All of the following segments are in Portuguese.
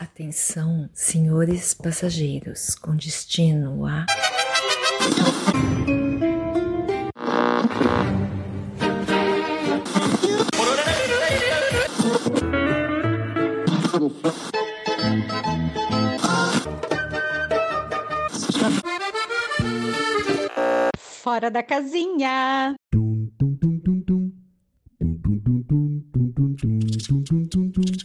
Atenção, senhores passageiros, com destino a. Fora da casinha.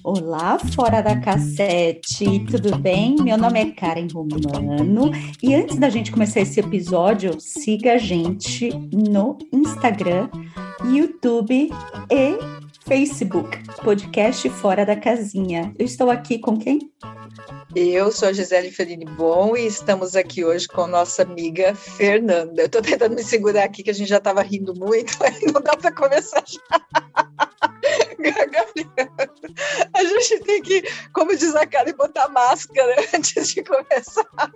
Olá, fora da cassete, tudo bem? Meu nome é Karen Romano e antes da gente começar esse episódio, siga a gente no Instagram, YouTube e Facebook, podcast Fora da Casinha. Eu estou aqui com quem? Eu sou a Gisele Ferini Bom e estamos aqui hoje com nossa amiga Fernanda. Eu estou tentando me segurar aqui, que a gente já estava rindo muito, mas não dá para começar já. A gente tem que, como diz a cara, botar máscara antes de começar.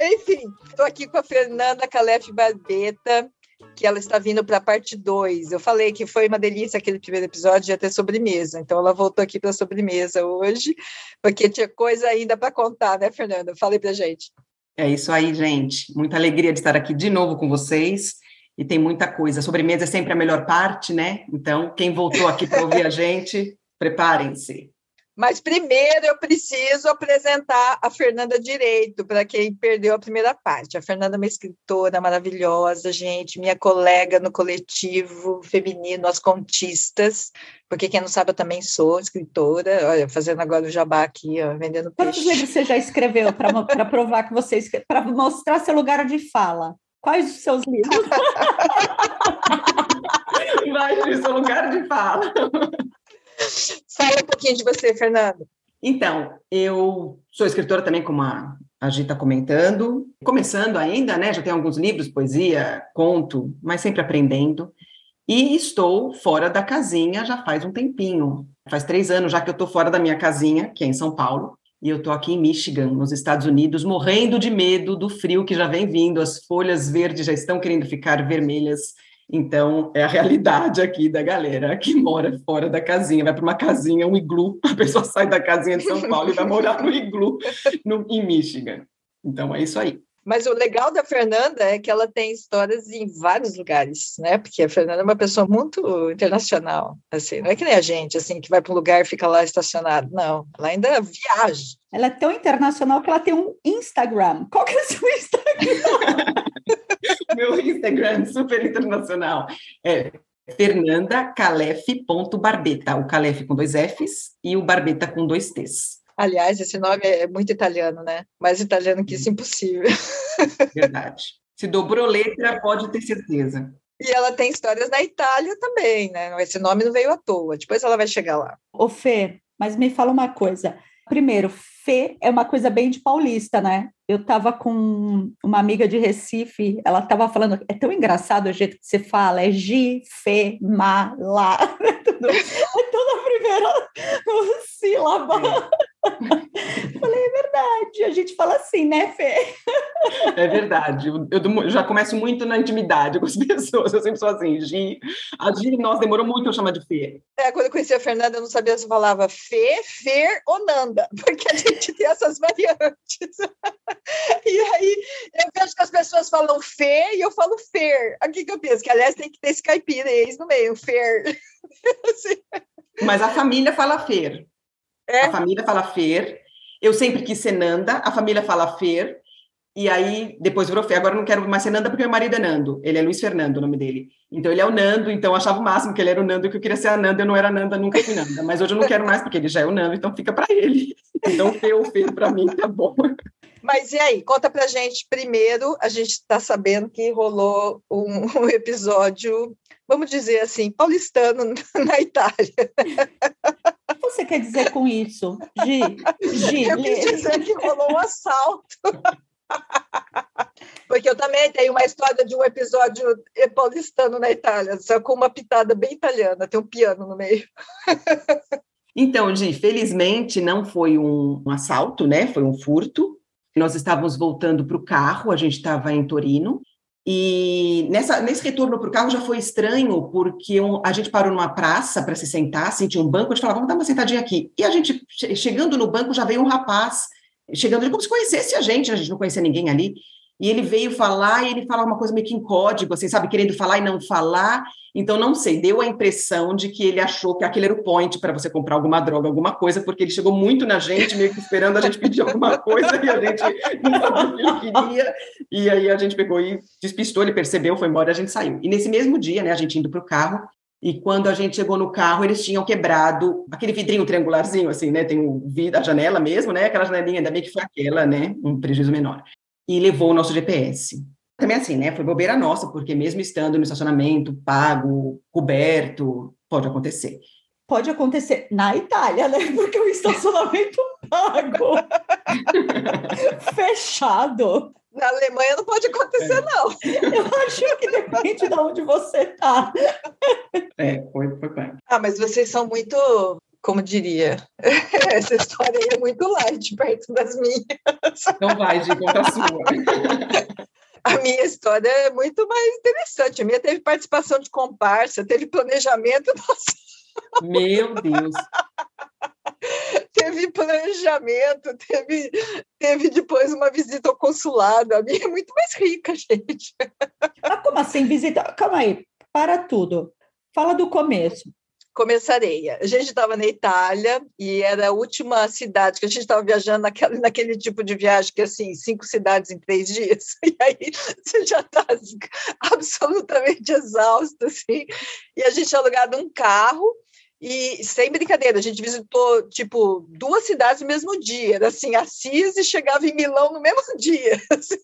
Enfim, estou aqui com a Fernanda Calef Barbeta, que ela está vindo para a parte 2. Eu falei que foi uma delícia aquele primeiro episódio, ia ter sobremesa. Então ela voltou aqui para sobremesa hoje, porque tinha coisa ainda para contar, né, Fernanda? Falei para gente. É isso aí, gente. Muita alegria de estar aqui de novo com vocês. E tem muita coisa. A sobremesa é sempre a melhor parte, né? Então, quem voltou aqui para ouvir a gente, preparem-se. Mas primeiro eu preciso apresentar a Fernanda Direito, para quem perdeu a primeira parte. A Fernanda é uma escritora maravilhosa, gente, minha colega no coletivo feminino As Contistas, porque quem não sabe, eu também sou escritora, olha, fazendo agora o jabá aqui, ó, vendendo peixe. Quantos livros você já escreveu para provar que você para mostrar seu lugar de fala? Quais os seus livros? Vai, seu lugar de fala. Fala um pouquinho de você, Fernando. Então, eu sou escritora também, como a, a Gi está comentando. Começando ainda, né? Já tenho alguns livros, poesia, conto, mas sempre aprendendo. E estou fora da casinha já faz um tempinho. Faz três anos já que eu estou fora da minha casinha, que é em São Paulo. E eu estou aqui em Michigan, nos Estados Unidos, morrendo de medo do frio que já vem vindo. As folhas verdes já estão querendo ficar vermelhas então, é a realidade aqui da galera que mora fora da casinha, vai para uma casinha, um iglu, a pessoa sai da casinha de São Paulo e vai morar no iglu no, em Michigan. Então, é isso aí. Mas o legal da Fernanda é que ela tem histórias em vários lugares, né? Porque a Fernanda é uma pessoa muito internacional, assim, não é que nem a gente, assim, que vai para um lugar e fica lá estacionado, não, ela ainda viaja. Ela é tão internacional que ela tem um Instagram. Qual que é o seu Instagram? Meu Instagram super internacional é fernandacalef.barbeta, o Calef com dois Fs e o Barbeta com dois Ts. Aliás, esse nome é muito italiano, né? Mais italiano que isso, impossível. Verdade. Se dobrou letra, pode ter certeza. E ela tem histórias na Itália também, né? Esse nome não veio à toa. Depois ela vai chegar lá. Ô, Fê, mas me fala uma coisa. Primeiro, Fê é uma coisa bem de paulista, né? Eu estava com uma amiga de Recife, ela estava falando, é tão engraçado o jeito que você fala, é Gi, Fê, Ma, Lá. É toda a primeira sílaba. Falei, é verdade, a gente fala assim, né, Fê? É verdade, eu, eu, já começo muito na intimidade com as pessoas, eu sempre sou assim, Gi. A Gi, nossa, demorou muito eu chamar de Fê. É, quando eu conheci a Fernanda, eu não sabia se falava Fê, Fer ou Nanda, porque a gente tem essas variantes. E aí eu vejo que as pessoas falam Fê e eu falo Fer. Aqui que eu penso, que aliás tem que ter esse caipirês no meio, Fer. Assim. Mas a família fala Fer. É? A família fala Fer. Eu sempre quis ser Nanda, a família fala Fer. E aí, depois virou Fer. Agora eu não quero mais ser Nanda porque meu marido é Nando. Ele é Luiz Fernando, o nome dele. Então ele é o Nando, então eu achava o máximo que ele era o Nando, que eu queria ser a Nanda, eu não era Nanda, nunca fui Nanda. Mas hoje eu não quero mais porque ele já é o Nando, então fica para ele. Então Fê ou Fer para mim tá bom. Mas e aí, conta pra gente primeiro, a gente está sabendo que rolou um, um, episódio, vamos dizer assim, paulistano na Itália. O que você quer dizer com isso, Gi? Gi eu quis dizer que rolou um assalto. Porque eu também tenho uma história de um episódio paulistano na Itália, só com uma pitada bem italiana, tem um piano no meio. Então, Gi, felizmente não foi um, um assalto, né? Foi um furto. Nós estávamos voltando para o carro, a gente estava em Torino, E nessa, nesse retorno para o carro já foi estranho, porque um, a gente parou numa praça para se sentar, assim, tinha um banco, a gente falava, vamos dar uma sentadinha aqui. E a gente, chegando no banco, já veio um rapaz, chegando como se conhecesse a gente, a gente não conhecia ninguém ali, e ele veio falar, e ele fala uma coisa meio que em código, assim, sabe, querendo falar e não falar, então não sei, deu a impressão de que ele achou que aquele era o point para você comprar alguma droga, alguma coisa, porque ele chegou muito na gente, meio que esperando a gente pedir alguma coisa, e a gente não sabia o que ele queria, e aí a gente pegou e despistou, ele percebeu, foi embora, e a gente saiu. E nesse mesmo dia, né, a gente indo para o carro, e quando a gente chegou no carro, eles tinham quebrado aquele vidrinho triangularzinho, assim, né? Tem o vidro, a janela mesmo, né? Aquela janelinha, ainda bem que foi aquela, né? Um prejuízo menor e levou o nosso GPS. Também assim, né? Foi bobeira nossa, porque mesmo estando no estacionamento pago, coberto, pode acontecer. Pode acontecer na Itália, né? Porque o estacionamento pago, fechado. Na Alemanha não pode acontecer, é. não. Eu acho que depende de onde você está. É, foi, foi bem. Ah, mas vocês são muito como diria, essa história aí é muito light perto das minhas. Não vai, de conta a sua. A minha história é muito mais interessante. A minha teve participação de comparsa, teve planejamento. Nossa. Meu Deus! teve planejamento, teve, teve depois uma visita ao consulado. A minha é muito mais rica, gente. Mas como assim visita? Calma aí, para tudo. Fala do começo começarei. A gente estava na Itália e era a última cidade que a gente estava viajando naquele, tipo de viagem que assim cinco cidades em três dias e aí você já está absolutamente exausto assim e a gente tinha alugado um carro e sem brincadeira, a gente visitou tipo duas cidades no mesmo dia, era assim, Assis e chegava em Milão no mesmo dia. Assim.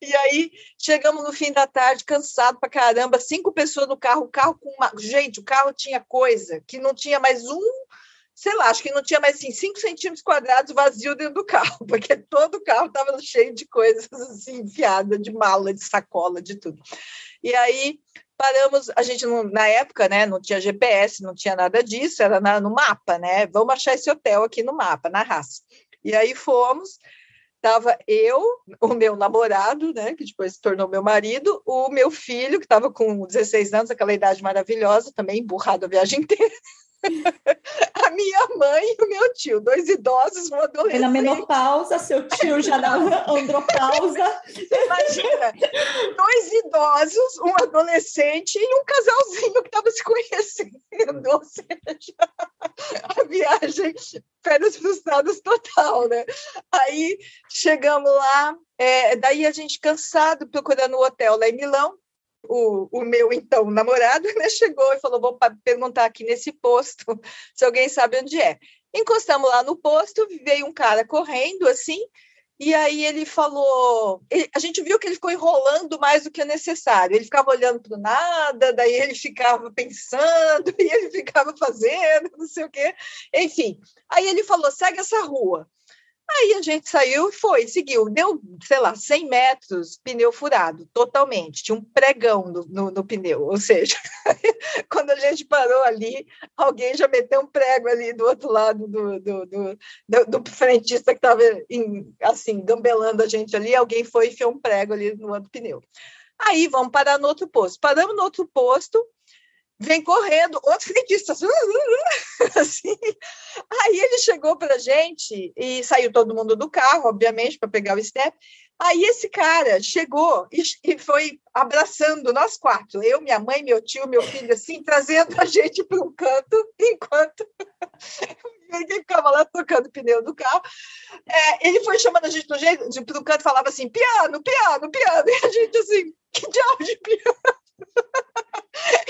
E aí chegamos no fim da tarde, cansado pra caramba, cinco pessoas no carro, o carro com uma. Gente, o carro tinha coisa que não tinha mais um, sei lá, acho que não tinha mais assim, cinco centímetros quadrados vazio dentro do carro, porque todo o carro estava cheio de coisas assim, enfiada, de mala, de sacola, de tudo. E aí paramos, a gente não, na época, né, não tinha GPS, não tinha nada disso, era na, no mapa, né? Vamos achar esse hotel aqui no mapa, na raça. E aí fomos, estava eu, o meu namorado, né, que depois se tornou meu marido, o meu filho, que estava com 16 anos, aquela idade maravilhosa, também emburrado a viagem inteira, a minha mãe e o meu tio, dois idosos, um adolescente. Na menopausa, seu tio já na andropausa. Imagina, dois idosos, um adolescente e um casalzinho que estava se conhecendo. Ou seja, a viagem, férias frustradas total, né? Aí chegamos lá, é, daí a gente cansado, procurando o um hotel lá em Milão, o, o meu então namorado né, chegou e falou: vou perguntar aqui nesse posto se alguém sabe onde é. Encostamos lá no posto, veio um cara correndo assim, e aí ele falou, ele, a gente viu que ele ficou enrolando mais do que é necessário. Ele ficava olhando para nada, daí ele ficava pensando, e ele ficava fazendo, não sei o quê. Enfim, aí ele falou: segue essa rua. Aí a gente saiu e foi, seguiu. Deu, sei lá, 100 metros, pneu furado, totalmente. Tinha um pregão no, no, no pneu. Ou seja, quando a gente parou ali, alguém já meteu um prego ali do outro lado do, do, do, do, do frentista que estava, assim, gambelando a gente ali. Alguém foi e enfiou um prego ali no outro pneu. Aí vamos parar no outro posto. Paramos no outro posto, vem correndo, outro frentista, assim, assim. Aí ele chegou para a gente e saiu todo mundo do carro, obviamente, para pegar o step. Aí esse cara chegou e, foi abraçando nós quatro, eu, minha mãe, meu tio, meu filho, assim, trazendo a gente para um canto, enquanto ele ficava lá tocando o pneu do carro. É, ele foi chamando a gente para o canto, falava assim, piano, piano, piano, e a gente assim, que diabo de piano?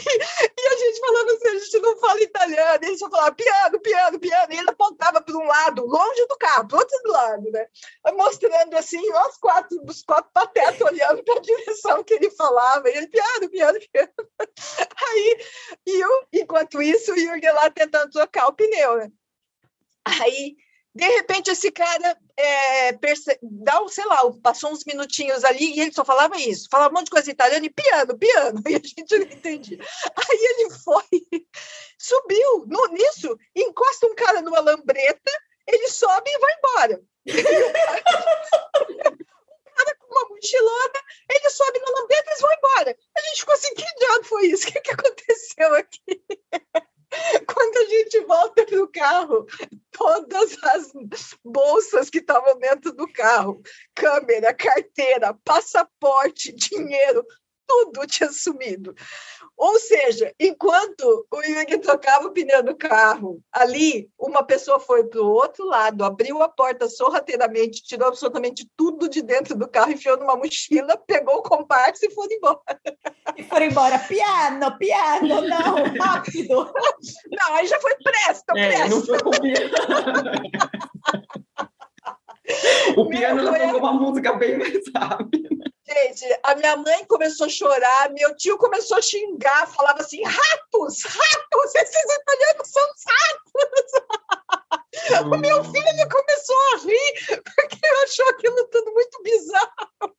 E, a gente falava assim, a gente não fala italiano, ele só falava piano, piano, piano, e ele apontava para um lado, longe do carro, para outro lado, né? Mostrando assim, nós quatro, os quatro patetas olhando para a direção que ele falava, e ele, piano, piano, piano. Aí, e eu, enquanto isso, o Jürgen lá tentando trocar o pneu, né? Aí de repente, esse cara é, perce... dá, um, sei lá, passou uns minutinhos ali e ele só falava isso, falava um monte de coisa italiana e piano, piano, e a gente não entendia. Aí ele foi, subiu no, nisso, encosta um cara numa lambreta, ele sobe e vai embora. o cara, com uma mochilona, ele sobe no lambeto e vão embora. A gente ficou assim, que diabo foi isso? O que, que aconteceu aqui? Quando a gente volta para o carro, todas as bolsas que estavam dentro do carro, câmera, carteira, passaporte, dinheiro, tudo tinha sumido. Ou seja, enquanto o Yuri trocava o pneu do carro, ali uma pessoa foi para o outro lado, abriu a porta sorrateiramente, tirou absolutamente tudo de dentro do carro, enfiou numa mochila, pegou o comparsa e foi embora. E foram embora, piano, piano, não, rápido. Não, aí já foi presto, é, presto. Não foi com o piano já pegou uma música bem mais rápida. Gente, a minha mãe começou a chorar, meu tio começou a xingar, falava assim: ratos, ratos, esses italianos são ratos. o meu filho começou a rir, porque achou aquilo tudo muito bizarro.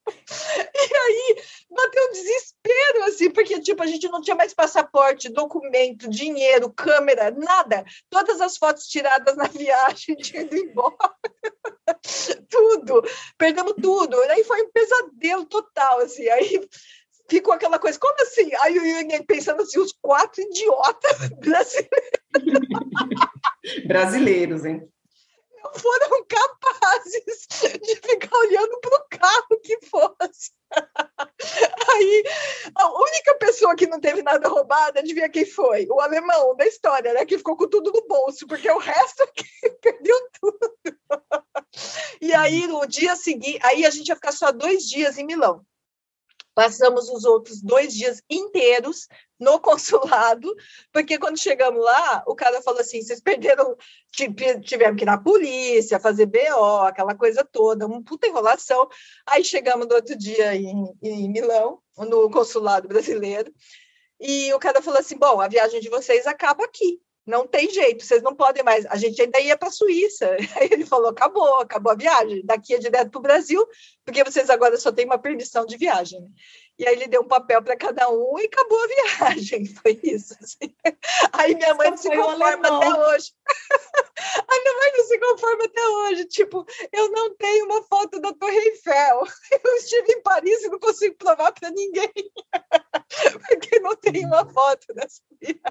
E aí bateu um desespero, assim, porque tipo, a gente não tinha mais passaporte, documento, dinheiro, câmera, nada. Todas as fotos tiradas na viagem ido embora. tudo, perdemos tudo. Aí foi um pesadelo total, assim. Aí ficou aquela coisa, como assim? Aí o Yuri pensando assim, os quatro idiotas brasileiros. brasileiros, hein? Foram capazes de ficar olhando para o carro que fosse. Aí, a única pessoa que não teve nada roubada, adivinha quem foi? O alemão da história, né? Que ficou com tudo no bolso, porque o resto perdeu tudo. E aí, no dia seguinte, aí a gente ia ficar só dois dias em Milão. Passamos os outros dois dias inteiros no consulado, porque quando chegamos lá, o cara falou assim: vocês perderam, tivemos que ir na polícia, fazer BO, aquela coisa toda, uma puta enrolação. Aí chegamos no outro dia em, em Milão, no consulado brasileiro, e o cara falou assim: bom, a viagem de vocês acaba aqui não tem jeito, vocês não podem mais. A gente ainda ia para a Suíça. Aí ele falou: acabou, acabou a viagem. Daqui é direto para o Brasil, porque vocês agora só têm uma permissão de viagem. E aí ele deu um papel para cada um e acabou a viagem. Foi isso. Assim. Aí minha mãe não se conforma até hoje. A minha mãe não se conforma até hoje. Tipo, eu não tenho uma foto da Torre Eiffel. Eu estive em Paris e não consigo provar para ninguém. Porque não tem uma foto dessa viagem.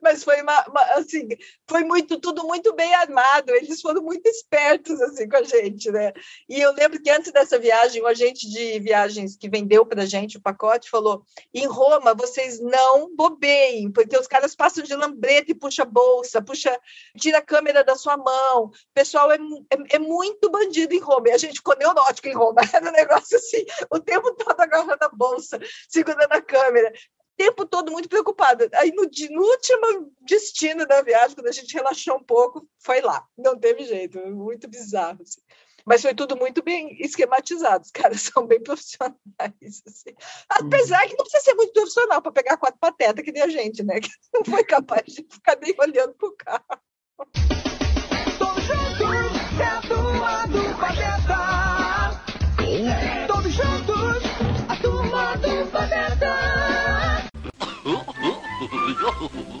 Mas foi uma, uma, assim, foi muito tudo muito bem armado. Eles foram muito espertos assim com a gente, né? E eu lembro que antes dessa viagem, o agente de viagens que vendeu para gente o pacote falou: em Roma vocês não bobeiem, porque os caras passam de lambreta e puxa bolsa, puxa, tira a câmera da sua mão. O pessoal é, é, é muito bandido em Roma. E a gente ficou neurótico em Roma. Era um negócio assim, o tempo todo agarrando a bolsa, segurando a câmera tempo todo muito preocupado. Aí no, no, último destino da viagem, quando a gente relaxou um pouco, foi lá. Não teve jeito, muito bizarro. Assim. Mas foi tudo muito bem esquematizado, os caras são bem profissionais. Assim. Apesar que não precisa ser muito profissional para pegar quatro patetas que nem a gente, né? Que não foi capaz de ficar nem olhando para o carro. Todos juntos, é a turma do Pateta. Todos juntos, a turma do Pateta.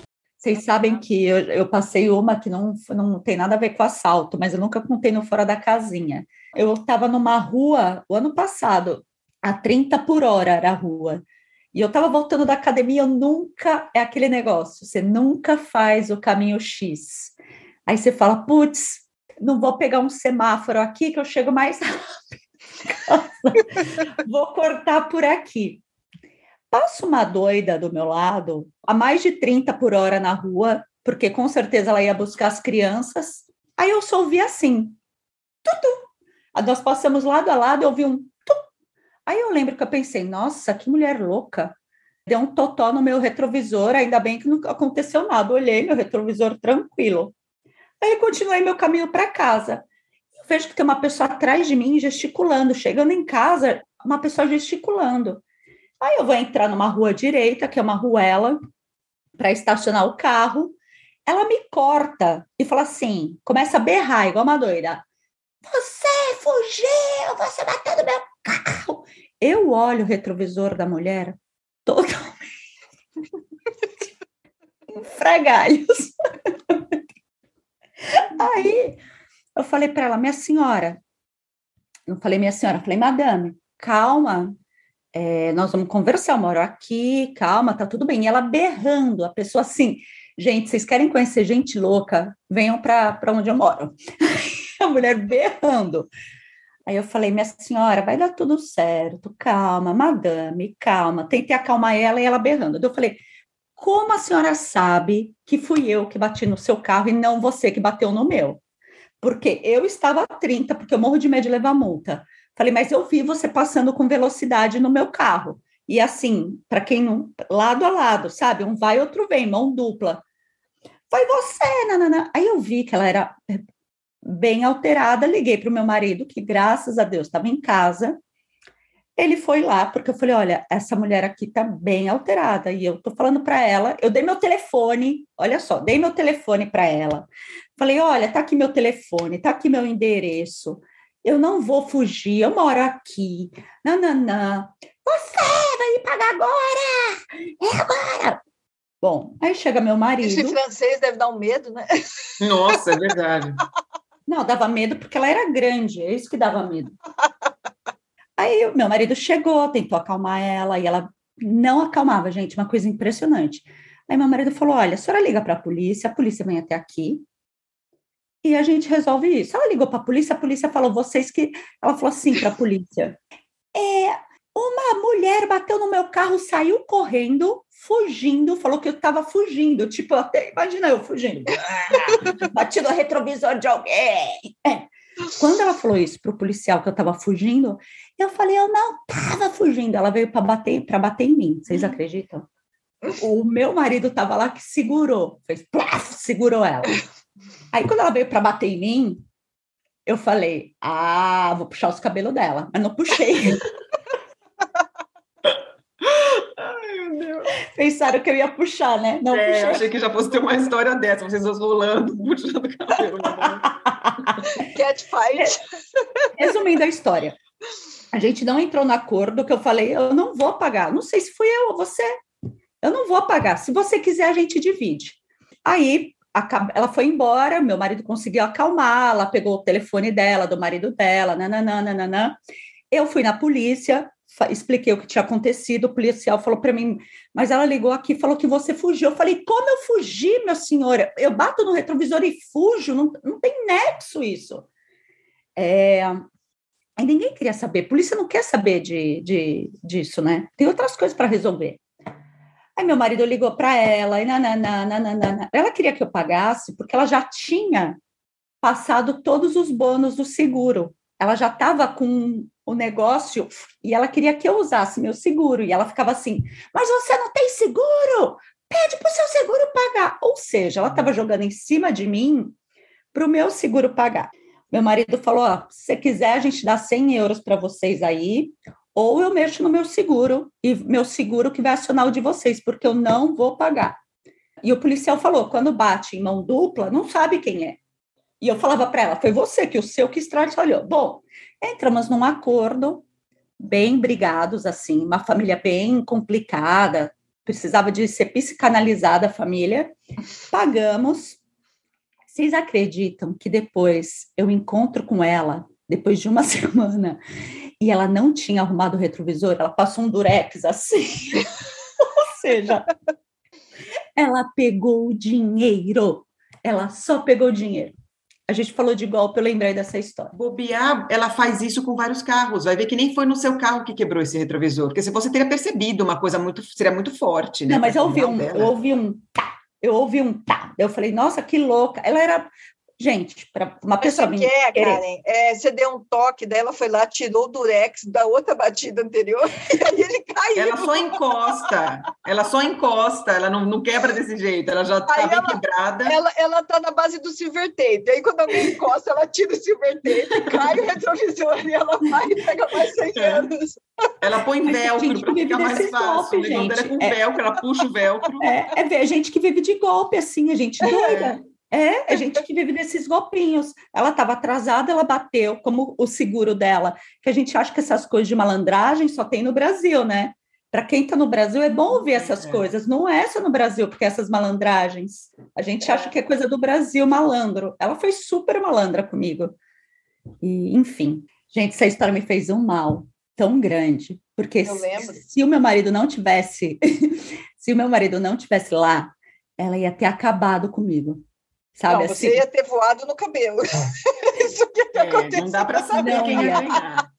Vocês sabem que eu, eu, passei uma que não, não tem nada a ver com assalto, mas eu nunca contei no Fora da Casinha. Eu estava numa rua o ano passado, a 30 por hora era a rua. E eu estava voltando da academia, eu nunca. É aquele negócio, você nunca faz o caminho X. Aí você fala, putz, não vou pegar um semáforo aqui que eu chego mais rápido. vou cortar por aqui. Passa uma doida do meu lado, a mais de 30 por hora na rua, porque com certeza ela ia buscar as crianças. Aí eu só ouvi assim, tudo. Nós passamos lado a lado, eu ouvi um tu. Aí eu lembro que eu pensei, nossa, que mulher louca. Deu um totó no meu retrovisor, ainda bem que não aconteceu nada. olhei meu retrovisor tranquilo. Aí continuei meu caminho para casa. Eu vejo que tem uma pessoa atrás de mim gesticulando. Chegando em casa, uma pessoa gesticulando. Aí eu vou entrar numa rua direita, que é uma ruela, para estacionar o carro. Ela me corta e fala assim: começa a berrar, igual uma doida. Você fugiu, você bateu no meu carro. Eu olho o retrovisor da mulher totalmente em fragalhos. Aí eu falei para ela, minha senhora, não falei minha senhora, falei madame, calma, é, nós vamos conversar, eu moro aqui, calma, tá tudo bem. E ela berrando, a pessoa assim, gente, vocês querem conhecer gente louca? Venham para onde eu moro. a mulher berrando. Aí eu falei, minha senhora, vai dar tudo certo, calma, madame, calma. Tentei acalmar ela e ela berrando. Eu falei, como a senhora sabe que fui eu que bati no seu carro e não você que bateu no meu? Porque eu estava a 30, porque eu morro de medo de levar multa. Falei, mas eu vi você passando com velocidade no meu carro. E assim, para quem não. lado a lado, sabe? Um vai, outro vem, mão dupla. Foi você, nanana. Aí eu vi que ela era bem alterada, liguei para o meu marido, que graças a Deus estava em casa. Ele foi lá, porque eu falei: olha, essa mulher aqui está bem alterada. E eu estou falando para ela, eu dei meu telefone, olha só, dei meu telefone para ela. Falei: olha, tá aqui meu telefone, tá aqui meu endereço. Eu não vou fugir, eu moro aqui. Não, não, não. Você vai me pagar agora! É agora! Bom, aí chega meu marido. Isso em francês deve dar um medo, né? Nossa, é verdade. Não, dava medo porque ela era grande, é isso que dava medo. Aí meu marido chegou, tentou acalmar ela e ela não acalmava, gente, uma coisa impressionante. Aí meu marido falou: Olha, a senhora liga para a polícia, a polícia vem até aqui e a gente resolve isso. Ela ligou para a polícia, a polícia falou: Vocês que. Ela falou assim para a polícia: É, uma mulher bateu no meu carro, saiu correndo, fugindo, falou que eu estava fugindo. Tipo, até imagina eu fugindo. Bati no retrovisor de alguém. É. Quando ela falou isso para o policial que eu estava fugindo, eu falei, eu não estava fugindo. Ela veio para bater, para bater em mim. Vocês acreditam? O meu marido estava lá que segurou, fez plaf, segurou ela. Aí quando ela veio para bater em mim, eu falei, ah, vou puxar os cabelos dela, mas não puxei. Ai, meu Deus. Pensaram que eu ia puxar, né? Não é, puxei. achei que já fosse ter uma história dessa, vocês dois rolando, puxando o cabelo. Cat fight. Resumindo a história, a gente não entrou no acordo que eu falei, eu não vou pagar. Não sei se fui eu ou você. Eu não vou pagar. Se você quiser, a gente divide. Aí ela foi embora, meu marido conseguiu acalmar, ela pegou o telefone dela, do marido dela, nananã. Eu fui na polícia, expliquei o que tinha acontecido, o policial falou para mim, mas ela ligou aqui e falou que você fugiu. Eu falei, como eu fugi, meu senhor? Eu bato no retrovisor e fujo, não, não tem nexo isso. É, Aí ninguém queria saber, a polícia não quer saber de, de, disso, né? Tem outras coisas para resolver. Aí meu marido ligou para ela, e nananana, ela queria que eu pagasse, porque ela já tinha passado todos os bônus do seguro. Ela já estava com o negócio e ela queria que eu usasse meu seguro. E ela ficava assim: Mas você não tem seguro? Pede para o seu seguro pagar. Ou seja, ela estava jogando em cima de mim para o meu seguro pagar. Meu marido falou: se você quiser, a gente dá 100 euros para vocês aí, ou eu mexo no meu seguro, e meu seguro que vai acionar o de vocês, porque eu não vou pagar. E o policial falou: quando bate em mão dupla, não sabe quem é. E eu falava para ela: foi você que o seu que estraçalhou. Bom, entramos num acordo, bem brigados, assim, uma família bem complicada, precisava de ser psicanalizada a família. Pagamos, vocês acreditam que depois eu encontro com ela, depois de uma semana, e ela não tinha arrumado o retrovisor? Ela passou um durex assim. Ou seja, ela pegou o dinheiro. Ela só pegou o dinheiro. A gente falou de golpe, eu lembrei dessa história. Bobear, ela faz isso com vários carros. Vai ver que nem foi no seu carro que quebrou esse retrovisor, porque se você teria percebido uma coisa muito, seria muito forte, né? Não, mas eu ouvi um, eu ouvi um tá, eu ouvi um tá. Eu falei, nossa, que louca. Ela era. Gente, para uma pessoa. Mas que é, Karen? É, você deu um toque, daí ela foi lá, tirou o durex da outra batida anterior, e aí ele caiu. Ela só encosta, ela só encosta, ela não, não quebra desse jeito, ela já está bem quebrada. Ela, ela tá na base do silver tape, aí quando alguém encosta, ela tira o silver tape, cai o retrovisor e ela vai e pega mais 100 É. anos. Ela põe Mas velcro gente para vive ficar mais fácil. golpes, o negócio dela é gente. com É. velcro, ela puxa o velcro. É, é ver gente que vive de golpe, assim, a gente doida. É, é gente que vive desses golpinhos. Ela estava atrasada, ela bateu, como o seguro dela, que a gente acha que essas coisas de malandragem só tem no Brasil, né? Para quem está no Brasil é bom ouvir essas É. coisas. Não é só no Brasil, porque essas malandragens. A gente acha que é coisa do Brasil, malandro. Ela foi super malandra comigo. E, enfim, gente, essa história me fez um mal. tão grande, porque se, se o meu marido não tivesse, se o meu marido não tivesse lá, ela ia ter acabado comigo. Sabe não, assim? você ia ter voado no cabelo. Isso que é, não dá para saber não, quem ia ganhar.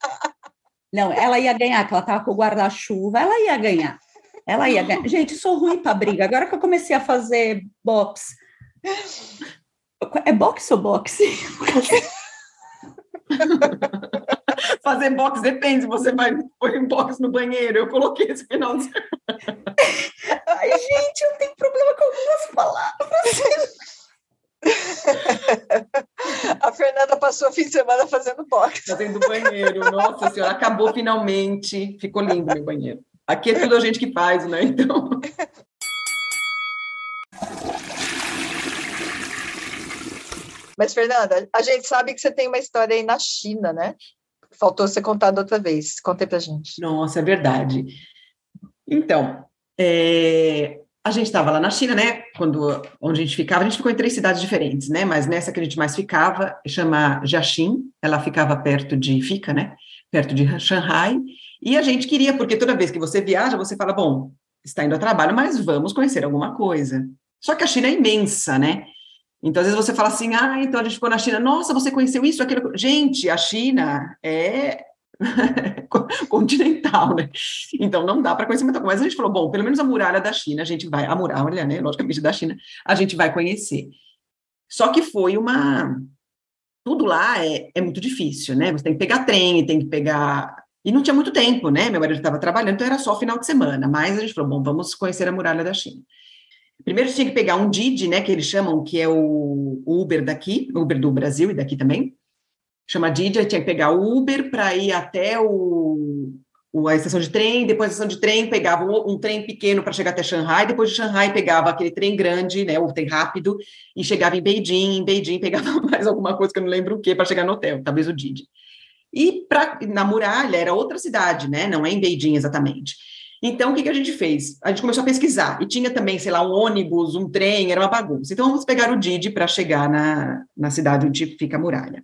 Não, ela ia ganhar, que ela estava com o guarda-chuva, ela ia ganhar. Ela ia ganhar. Gente, sou ruim para briga. Agora que eu comecei a fazer boxe. É boxe ou boxe? Fazer boxe depende, você vai pôr um boxe no banheiro. Eu coloquei esse final de semana. Ai, gente, eu tenho problema com algumas palavras. A Fernanda passou o fim de semana fazendo boxe. Fazendo banheiro. Nossa senhora, acabou finalmente. Ficou lindo meu banheiro. Aqui é tudo a gente que faz, né? Então. Mas, Fernanda, a gente sabe que você tem uma história aí na China, né? Faltou ser contado outra vez. Conte pra gente. Nossa, é verdade. Então, é, a gente estava lá na China, né? Quando onde a gente ficava, a gente ficou em três cidades diferentes, né? Mas nessa que a gente mais ficava, chama Jiaxing, ela ficava perto de, fica, né? Perto de Shanghai. E a gente queria, porque toda vez que você viaja, você fala, bom, está indo a trabalho, mas vamos conhecer alguma coisa. Só que a China é imensa, né? Então, às vezes você fala assim, ah, então a gente ficou na China, nossa, você conheceu isso, aquilo. Gente, a China é continental, né? Então não dá para conhecer muita coisa. Mas a gente falou, bom, pelo menos a muralha da China, a gente vai, a muralha, né, logicamente da China, a gente vai conhecer. Só que foi uma tudo lá é, é muito difícil, né? Você tem que pegar trem, tem que pegar e não tinha muito tempo, né? Meu marido estava trabalhando, então era só final de semana. Mas a gente falou, bom, vamos conhecer a muralha da China. Primeiro tinha que pegar um Didi, né, que eles chamam, que é o Uber daqui, Uber do Brasil e daqui também chama Didi, tinha que pegar Uber para ir até o, o, a estação de trem, depois da estação de trem pegava um, um trem pequeno para chegar até Xangai, depois de Xangai pegava aquele trem grande, né, o trem rápido, e chegava em Beijing, em Beijing pegava mais alguma coisa que eu não lembro o que para chegar no hotel, talvez o Didi. E pra, na muralha era outra cidade, né, não é em Beijing exatamente. Então, o que, que a gente fez? A gente começou a pesquisar, e tinha também, sei lá, um ônibus, um trem, era uma bagunça. Então, vamos pegar o Didi para chegar na, na cidade onde fica a muralha.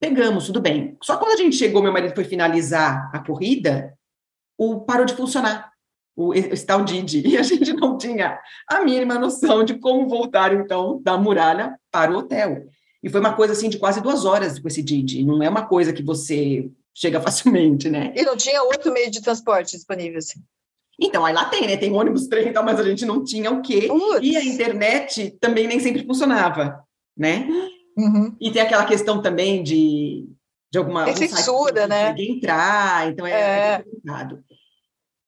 Pegamos, tudo bem. Só quando a gente chegou, meu marido foi finalizar a corrida, o parou de funcionar, o, esse tal Didi, e a gente não tinha a mínima noção de como voltar, então, da muralha para o hotel. E foi uma coisa, assim, de quase duas horas com esse Didi, não é uma coisa que você chega facilmente, né? E não tinha outro meio de transporte disponível, assim? Então, aí lá tem, né? Tem ônibus, trem e tal, mas a gente não tinha o quê. E a internet também nem sempre funcionava, né? Uhum. E tem aquela questão também de, de alguma. Tem censura, né? entrar, então é, é. é complicado.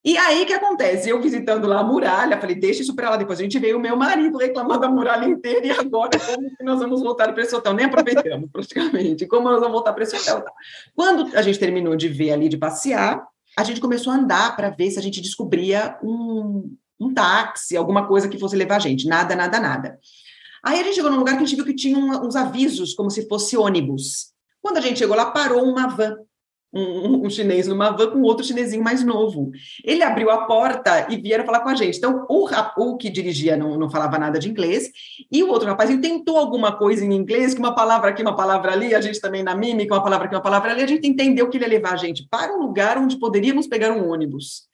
E aí, o que acontece? Eu visitando lá a muralha, falei, deixa isso para lá. Depois a gente veio o meu marido reclamando da muralha inteira, e agora como que nós vamos voltar para esse hotel? Nem aproveitamos, praticamente. Como nós vamos voltar para esse hotel? Quando a gente terminou de ver ali, de passear, a gente começou a andar para ver se a gente descobria um, um táxi, alguma coisa que fosse levar a gente. Nada, nada, nada. Aí a gente chegou num lugar que a gente viu que tinha uns avisos, como se fosse ônibus. Quando a gente chegou lá, parou uma van. Um, um, chinês numa van com outro chinesinho mais novo. Ele abriu a porta e vieram falar com a gente. Então, o, o que dirigia não, não falava nada de inglês, e o outro rapazinho tentou alguma coisa em inglês, que uma palavra aqui, uma palavra ali, a gente também na mímica, uma palavra aqui, uma palavra ali, a gente entendeu que ele ia levar a gente para um lugar onde poderíamos pegar um ônibus.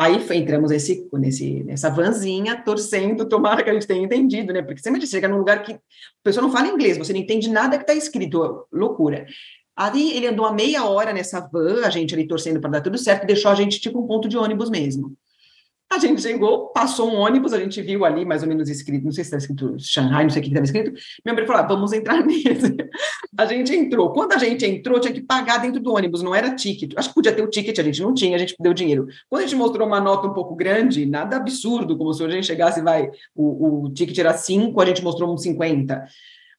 Aí entramos nesse, nesse, nessa vanzinha, torcendo, tomara que a gente tenha entendido, né? Porque sempre chega num lugar que a pessoa não fala inglês, você não entende nada que está escrito, loucura. Aí ele andou uma meia hora nessa van, a gente ali torcendo para dar tudo certo, deixou a gente tipo um ponto de ônibus mesmo. A gente chegou, passou um ônibus, a gente viu ali mais ou menos escrito, não sei se está escrito Shanghai, não sei o que estava escrito. Meu marido falou: ah, vamos entrar nesse. A gente entrou. Quando a gente entrou, tinha que pagar dentro do ônibus, não era ticket. Acho que podia ter o ticket, a gente não tinha, a gente deu dinheiro. Quando a gente mostrou uma nota um pouco grande, nada absurdo, como se a gente chegasse, vai, o, o ticket era 5, a gente mostrou um 50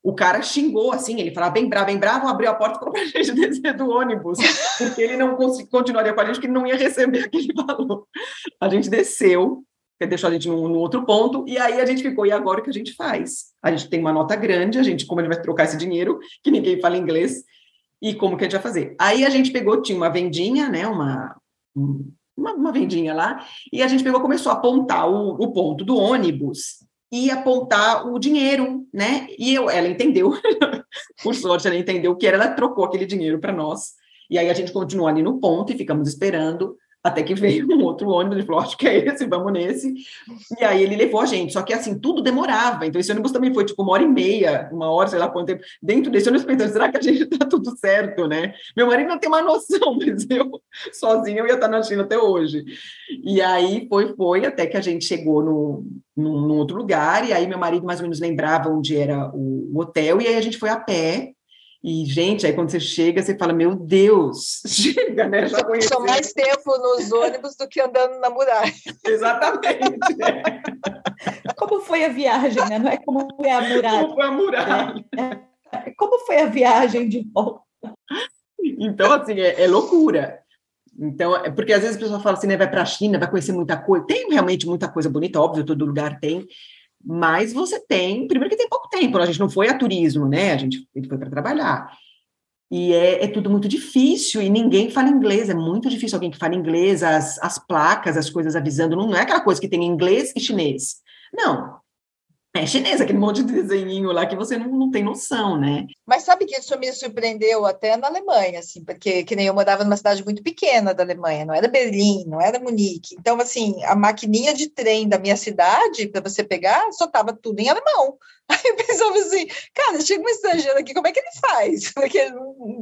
o cara xingou assim, ele falava bem bravo, bem bravo, abriu a porta e falou para a gente descer do ônibus, porque ele não continuaria com a gente, porque não ia receber aquele valor. A gente desceu, deixou a gente no, no, outro ponto, e aí a gente ficou, e agora o que a gente faz? A gente tem uma nota grande, a gente, como ele vai trocar esse dinheiro, que ninguém fala inglês, e como que a gente vai fazer? Aí a gente pegou, tinha uma vendinha, né, uma, uma, uma vendinha lá, e a gente pegou, começou a apontar o, o ponto do ônibus, e apontar o dinheiro, né? E eu, ela entendeu, por sorte, ela entendeu que era, ela trocou aquele dinheiro para nós. E aí a gente continuou ali no ponto e ficamos esperando até que veio um outro ônibus, ele falou, acho que é esse, vamos nesse. E aí ele levou a gente, só que assim, tudo demorava. Então esse ônibus também foi tipo uma hora e meia, uma hora, sei lá quanto tempo, dentro desse ônibus pensando, será que a gente tá tudo certo, né? Meu marido não tem uma noção, mas eu sozinho eu ia estar na China até hoje. E aí foi, foi, até que a gente chegou no, num, num outro lugar, e aí meu marido mais ou menos lembrava onde era o, o hotel, e aí a gente foi a pé, e, gente, aí quando você chega, você fala, meu Deus, chega, né? Já conheci. São mais tempo nos ônibus do que andando na muralha. Exatamente. Né? Como foi a viagem, né? Não é como foi a muralha. Como foi a muralha. É, é. Como foi a viagem de volta? Então, assim, é, é loucura. Então, é porque às vezes a pessoa fala assim, né, vai para a China, vai conhecer muita coisa. Tem realmente muita coisa bonita, óbvio, todo lugar tem, mas você tem, primeiro que tem pouco tempo, a gente não foi a turismo, né? A gente foi para trabalhar. E é, é, tudo muito difícil, e ninguém fala inglês, é muito difícil alguém que fala inglês, as, as placas, as coisas avisando, não, não é aquela coisa que tem inglês e chinês. Não, é chinês, aquele monte de desenhinho lá que você não, não tem noção, né? Mas sabe que isso me surpreendeu até na Alemanha, assim, porque que nem eu morava numa cidade muito pequena da Alemanha, não era Berlim, não era Munique. Então, assim, a maquininha de trem da minha cidade, para você pegar, só tava tudo em alemão. Aí eu pensava assim, cara, chega um estrangeiro aqui, como é que ele faz? Porque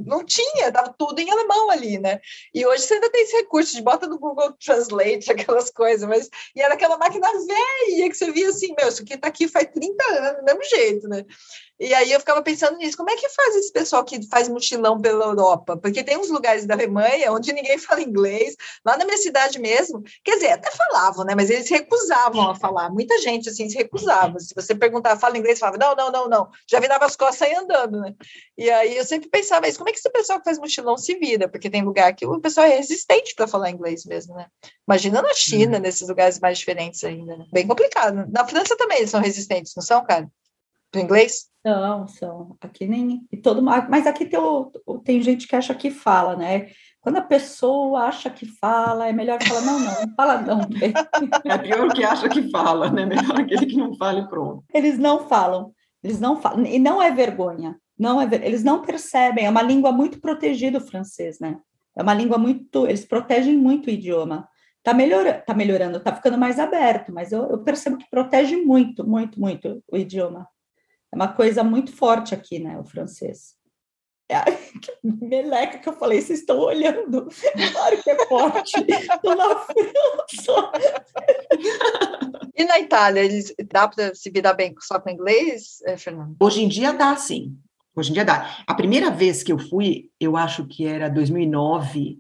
não tinha, tava tudo em alemão ali, né? E hoje você ainda tem esse recurso de bota no Google Translate, aquelas coisas, mas e era aquela máquina velha que você via assim, meu, isso aqui tá aqui faz 30 anos, do mesmo jeito, né? E aí eu ficava pensando nisso, como é que faz esse pessoal que faz mochilão pela Europa? Porque tem uns lugares da Alemanha onde ninguém fala inglês, lá na minha cidade mesmo, quer dizer, até falavam, né? Mas eles recusavam a falar, muita gente assim se recusava. Se você perguntar, fala inglês, falava, não, não, não, não, já virava as costas e andando, né? E aí eu sempre pensava isso, como é que esse pessoal que faz mochilão se vira? Porque tem lugar que o pessoal é resistente para falar inglês mesmo, né? Imagina na China, uhum. nesses lugares mais diferentes ainda, né? Bem complicado. Na França também eles são resistentes, não são, cara? Para inglês? São, são. Aqui nem. E todo, mas aqui tem, tem gente que acha que fala, né? Quando a pessoa acha que fala, é melhor falar, não, não, não fala não. É pior que acha que fala, né? Melhor aquele que não fala e pronto. Eles não falam, eles não falam, e não é vergonha, não é, eles não percebem, é uma língua muito protegida o francês, né? É uma língua muito, eles protegem muito o idioma. Tá, melhor, tá melhorando, tá ficando mais aberto, mas eu, eu percebo que protege muito, muito, muito o idioma. É uma coisa muito forte aqui, né, o francês. É, que meleca que eu falei, vocês estão olhando. Claro que é forte. Estou na França. E na Itália, eles, dá para se virar bem só com inglês, eh, Fernando? Hoje em dia dá, sim. Hoje em dia dá. A primeira vez que eu fui, eu acho que era 2009,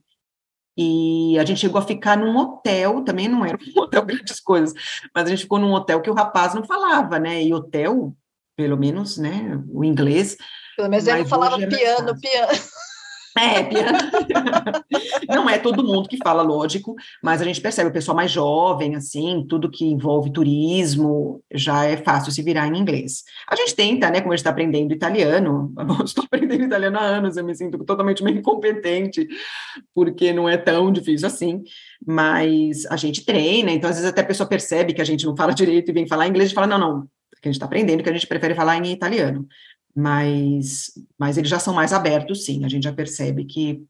e a gente chegou a ficar num hotel, também não era um hotel grandes coisas, mas a gente ficou num hotel que o rapaz não falava, né? E hotel pelo menos, né, o inglês. Pelo menos ele falava é piano, piano. É, não é todo mundo que fala, lógico, mas a gente percebe o pessoal mais jovem, assim, tudo que envolve turismo, já é fácil se virar em inglês. A gente tenta, né, como a gente está aprendendo italiano, estou aprendendo italiano há anos, eu me sinto totalmente meio incompetente, porque não é tão difícil assim, mas a gente treina, então às vezes até a pessoa percebe que a gente não fala direito e vem falar inglês e fala, não, não, que a gente está aprendendo, que a gente prefere falar em italiano. Mas, mas eles já são mais abertos, sim. A gente já percebe que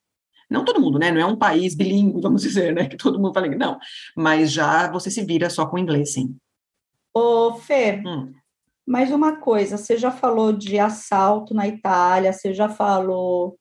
não todo mundo, né? Não é um país bilíngue, vamos dizer, né? Que todo mundo fala inglês. Não, mas já você se vira só com inglês, sim. Ô, Fê, hum. mais uma coisa. Você já falou de assalto na Itália, você já falou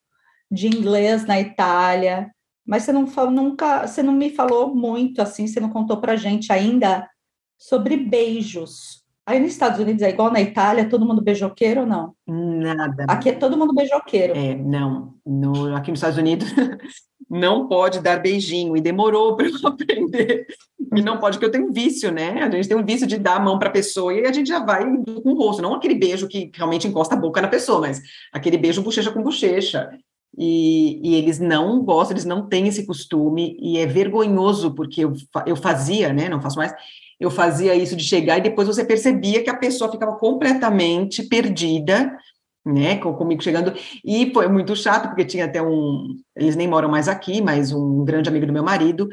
de inglês na Itália, mas você não falou nunca, você não me falou muito assim, você não contou pra gente ainda sobre beijos. Aí nos Estados Unidos é igual na Itália, todo mundo beijoqueiro ou não? Nada. Aqui é todo mundo beijoqueiro. É, não. No, aqui nos Estados Unidos não pode dar beijinho, e demorou para eu aprender. E não pode, porque eu tenho um vício, né? A gente tem um vício de dar a mão para a pessoa e a gente já vai com o rosto. Não aquele beijo que realmente encosta a boca na pessoa, mas aquele beijo bochecha com bochecha. E, e, eles não gostam, eles não têm esse costume, e é vergonhoso, porque eu, eu fazia, né? Não faço mais eu fazia isso de chegar e depois você percebia que a pessoa ficava completamente perdida, né, comigo chegando, e foi muito chato, porque tinha até um, eles nem moram mais aqui, mas um grande amigo do meu marido,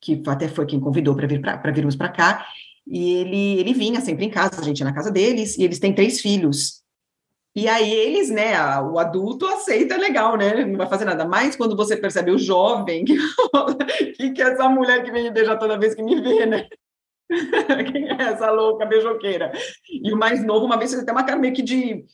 que até foi quem convidou para vir para virmos para cá, e ele, ele vinha sempre em casa, a gente ia na casa deles, e eles têm três filhos, E aí eles, né, a, o adulto aceita legal, né? Não vai fazer nada. Mas quando você percebe o jovem, que, que, que é essa mulher que vem me beijar toda vez que me vê, né? Quem é essa louca beijoqueira? E o mais novo, uma vez, você tem uma cara meio que de.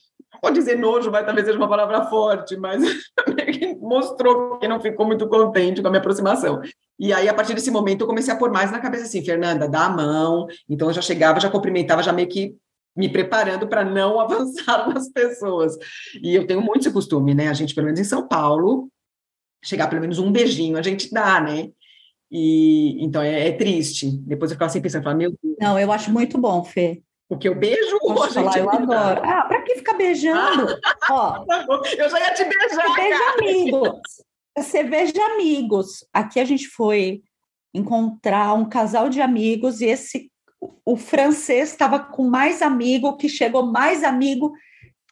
Pode dizer nojo, vai talvez seja uma palavra forte, mas mostrou que não ficou muito contente com a minha aproximação. E aí, a partir desse momento, eu comecei a pôr mais na cabeça assim, Fernanda, dá a mão. Então, eu já chegava, já cumprimentava, já meio que me preparando para não avançar nas pessoas. E eu tenho muito esse costume, né? A gente, pelo menos em São Paulo, chegar pelo menos um beijinho, a gente dá, né? E então é, é triste. Depois eu ficava assim pensando, meu Deus. Não, eu acho muito bom, Fê. Porque eu beijo falar, eu adoro. Ah, para que ficar beijando? Ah, Ó, tá eu já ia te beijar. Beija amigos. Você veja amigos. Aqui a gente foi encontrar um casal de amigos e esse o francês estava com mais amigo, que chegou mais amigo.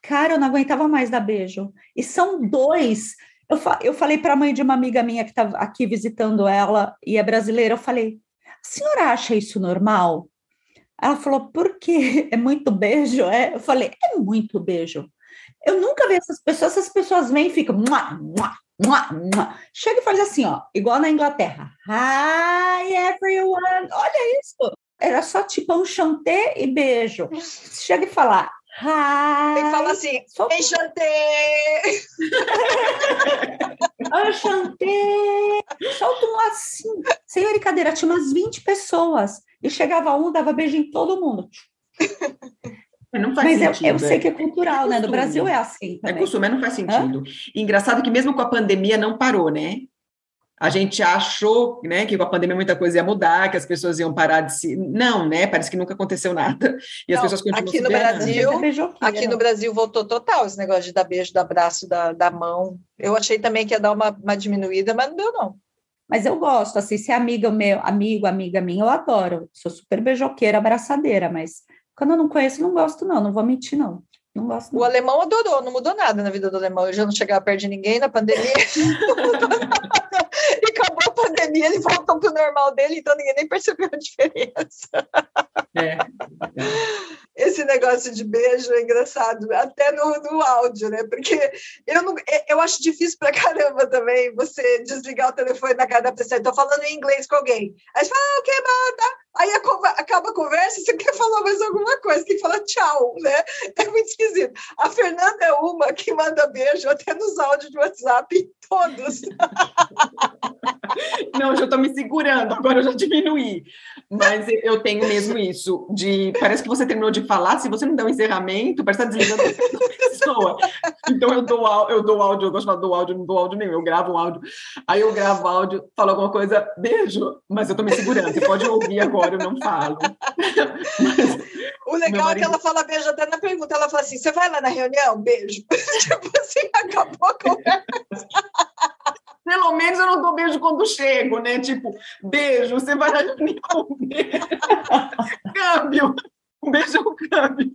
Cara, eu não aguentava mais dar beijo. E são dois. Eu, fa eu falei para a mãe de uma amiga minha que estava aqui visitando ela e é brasileira. Eu falei: a senhora acha isso normal? Ela falou: por quê? É muito beijo? É? Eu falei: é muito beijo. Eu nunca vi essas pessoas, essas pessoas vêm e ficam. Mua, mua, mua, mua. Chega e faz assim, ó, igual na Inglaterra. Hi, everyone! Olha isso! Era só tipo um chantê e beijo. Chega e falar. Hi. Tem que falar assim, Solta... enchantê! Enchanté! Solta um assim. Sem brincadeira, tinha umas 20 pessoas. E chegava um, dava beijo em todo mundo. Não faz mas sentido. Eu, eu sei é. que é cultural, é né? No Brasil é assim. É também. É costume, mas não faz sentido. E engraçado que mesmo com a pandemia não parou, né? A gente achou, né, que com a pandemia muita coisa ia mudar, que as pessoas iam parar de se, não, né? Parece que nunca aconteceu nada. E não, as pessoas continuam aqui no Brasil, aqui no Brasil voltou total esse negócio de dar beijo, dar abraço, da, da mão. Eu achei também que ia dar uma, uma diminuída, mas não deu não. Mas eu gosto, assim, se é amiga meu, amigo, amiga minha, eu adoro. Sou super beijoqueira, abraçadeira, mas quando eu não conheço, não gosto não, não vou mentir não. Não gosto. Não. O alemão adorou, não mudou nada na vida do alemão. Eu já não chegava perto de ninguém na pandemia. e acabou a pandemia, ele voltou para o normal dele, então ninguém nem percebeu a diferença. É. Esse negócio de beijo é engraçado, até no, no áudio, né? Porque eu, não, eu acho difícil pra caramba também você desligar o telefone na cara da pessoa. Estou falando em inglês com alguém. Aí você fala, ah, ok, tá. Aí acaba a conversa, você quer falar mais alguma coisa, tem que falar tchau, né? É muito esquisito. A Fernanda é uma que manda beijo até nos áudios de WhatsApp, todos. Não, já estou me segurando, agora eu já diminuí. Mas eu tenho mesmo isso, de parece que você terminou de falar, se você não der um encerramento, parece estar tá desligando a pessoa. Então eu dou, eu dou áudio, eu gosto de falar do áudio, não dou áudio nenhum, eu gravo um áudio, aí eu gravo áudio, falo alguma coisa, beijo, mas eu estou me segurando, você pode ouvir agora, eu não falo. Mas, o legal marido... é que ela fala beijo até na pergunta, ela fala assim, você vai lá na reunião? Beijo. tipo assim, acabou a conversa. Pelo menos eu não dou beijo quando chego, né? Tipo, beijo, você vai na reunião. câmbio. Um beijo um câmbio.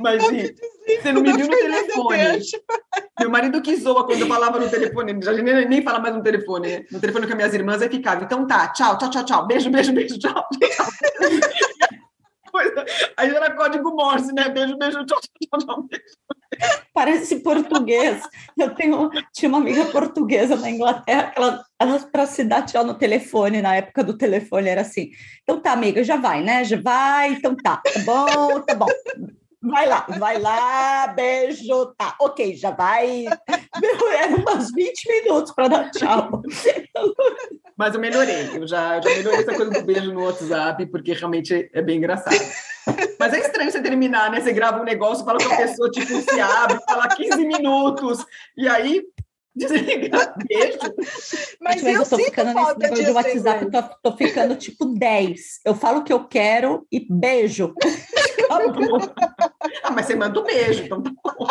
Mas e, você não me viu no telefone. Meu marido que zoa quando eu falava no telefone. Já nem, nem fala mais no telefone. Né? No telefone com as minhas irmãs, aí ficava. Então tá, tchau, tchau, tchau, tchau. Beijo, beijo, beijo, tchau. tchau. Aí era código Morse, né? Beijo, beijo, tchau, tchau, tchau. Beijo. Parece português. Eu tenho, tinha uma amiga portuguesa na Inglaterra, ela, ela para se dar tchau no telefone, na época do telefone, era assim: então tá, amiga, já vai, né? Já vai, então tá, tá bom, tá bom. Vai lá, vai lá, beijo, tá, ok, já vai. Era umas 20 minutos para dar tchau. Mas eu melhorei, eu já, já melhorei essa coisa do beijo no WhatsApp, porque realmente é bem engraçado. Mas é estranho você terminar, né? Você grava um negócio, fala com a pessoa, tipo, se abre, fala 15 minutos, e aí Desliga, beijo. Mas, Mas eu, eu tô ficando nesse negócio de WhatsApp, tô, tô, ficando tipo 10. Eu falo o que eu quero e beijo. Ah, mas você manda um beijo, então tá bom.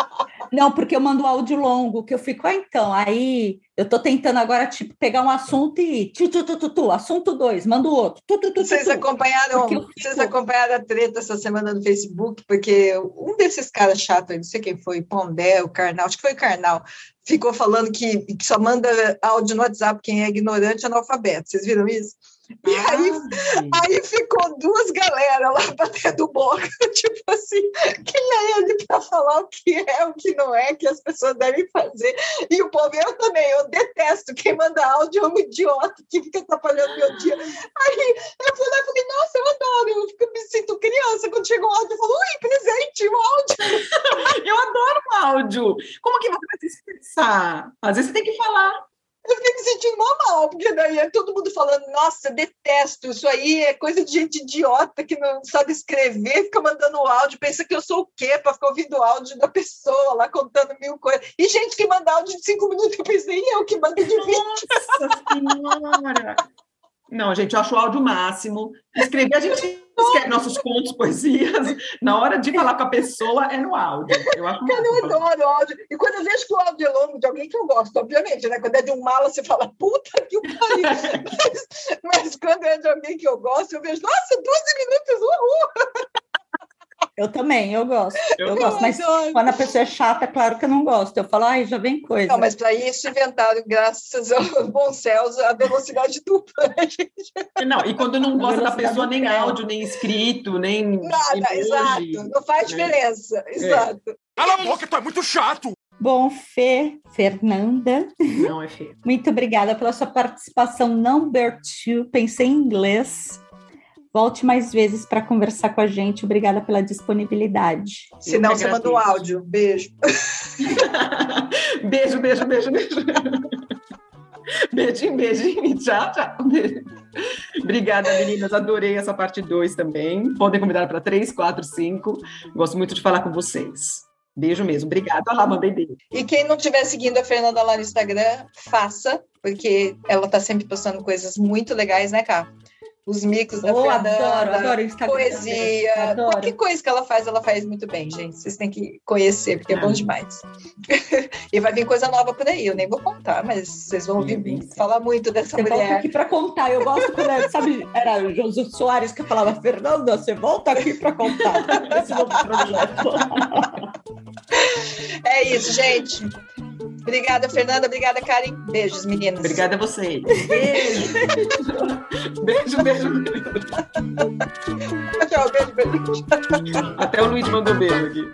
Não, porque eu mando áudio longo, que eu fico, ah, então, aí eu tô tentando agora, tipo, pegar um assunto e tu, tu, tu, tu, tu assunto dois, mando outro. Tu, tu, tu, vocês acompanharam, vocês acompanharam a treta essa semana no Facebook, porque um desses caras chatos, não sei quem foi, Pondé, o Carnal, acho que foi o Carnal, ficou falando que, que só manda áudio no WhatsApp quem é ignorante analfabeto. Vocês viram isso? E aí, aí ficou duas galera lá batendo boca, tipo assim, quem é ele para falar o que é, o que não é, que as pessoas devem fazer. E o povo, eu também, eu detesto quem manda áudio, é um idiota que fica atrapalhando meu dia. Aí eu fui lá e falei, nossa, eu adoro, eu fico, me sinto criança quando chega o áudio, eu falo, ui, presente, um áudio. eu adoro um áudio. Como que você vai se expressar? Às vezes você tem que falar eu fiquei me sentindo mal, mal, porque daí é todo mundo falando, nossa, detesto, isso aí é coisa de gente idiota que não sabe escrever, fica mandando áudio, pensa que eu sou o quê para ficar ouvindo áudio da pessoa lá contando mil coisas. E gente que manda áudio de cinco minutos, eu pensei, e eu que mando de vinte. Nossa senhora! Não, gente, eu acho o áudio máximo. Escrever, a gente escreve nossos contos, poesias. Na hora de falar com a pessoa, é no áudio. Eu acho Cara, eu adoro áudio. E quando eu vejo que o áudio é longo de alguém que eu gosto, obviamente, né? Quando é de um mala, você fala, puta que pariu. mas, mas quando é de alguém que eu gosto, eu vejo, nossa, 12 minutos, uhul! Eu também, eu gosto. Eu, eu gosto, mas quando a pessoa é chata, claro que eu não gosto. Eu falo, ai, já vem coisa. Não, mas para isso inventaram, graças aos bons céus, a velocidade dupla, gente? Não, e quando não gosta da pessoa, nem áudio, nem escrito, nem. Nada, emoji, exato. Não faz né? diferença. É. Exato. Cala a boca, tu é muito chato! Bom, Fê, Fernanda. Não é Fê. Muito obrigada pela sua participação number two. Pensei em inglês. Volte mais vezes para conversar com a gente. Obrigada pela disponibilidade. Se não, você manda um áudio. Beijo. beijo, beijo, beijo, beijo. Beijinho, beijinho. Tchau, tchau. Obrigada, meninas. Adorei essa parte 2 também. Podem convidar para 3, 4, 5. Gosto muito de falar com vocês. Beijo mesmo. Obrigada. Olha lá, mandei beijo. E quem não estiver seguindo a Fernanda lá no Instagram, faça, porque ela está sempre postando coisas muito legais, né, Cá? Os micos da oh, Fernanda, adoro, adoro Instagram poesia, adoro. qualquer coisa que ela faz, ela faz muito bem, gente. Vocês têm que conhecer, porque é bom ah. demais. e vai vir coisa nova por aí, eu nem vou contar, mas vocês vão ouvir sim, sim. falar muito dessa você mulher. Volta aqui para contar, eu gosto quando, sabe, era o José Soares que falava, Fernanda, você volta aqui para contar esse novo projeto. é isso, gente. Obrigada, Fernanda. Obrigada, Karen. Beijos, meninas. Obrigada a vocês. Beijo. beijo, beijo. Tchau, beijo, beijo. Até o Luiz mandou beijo aqui.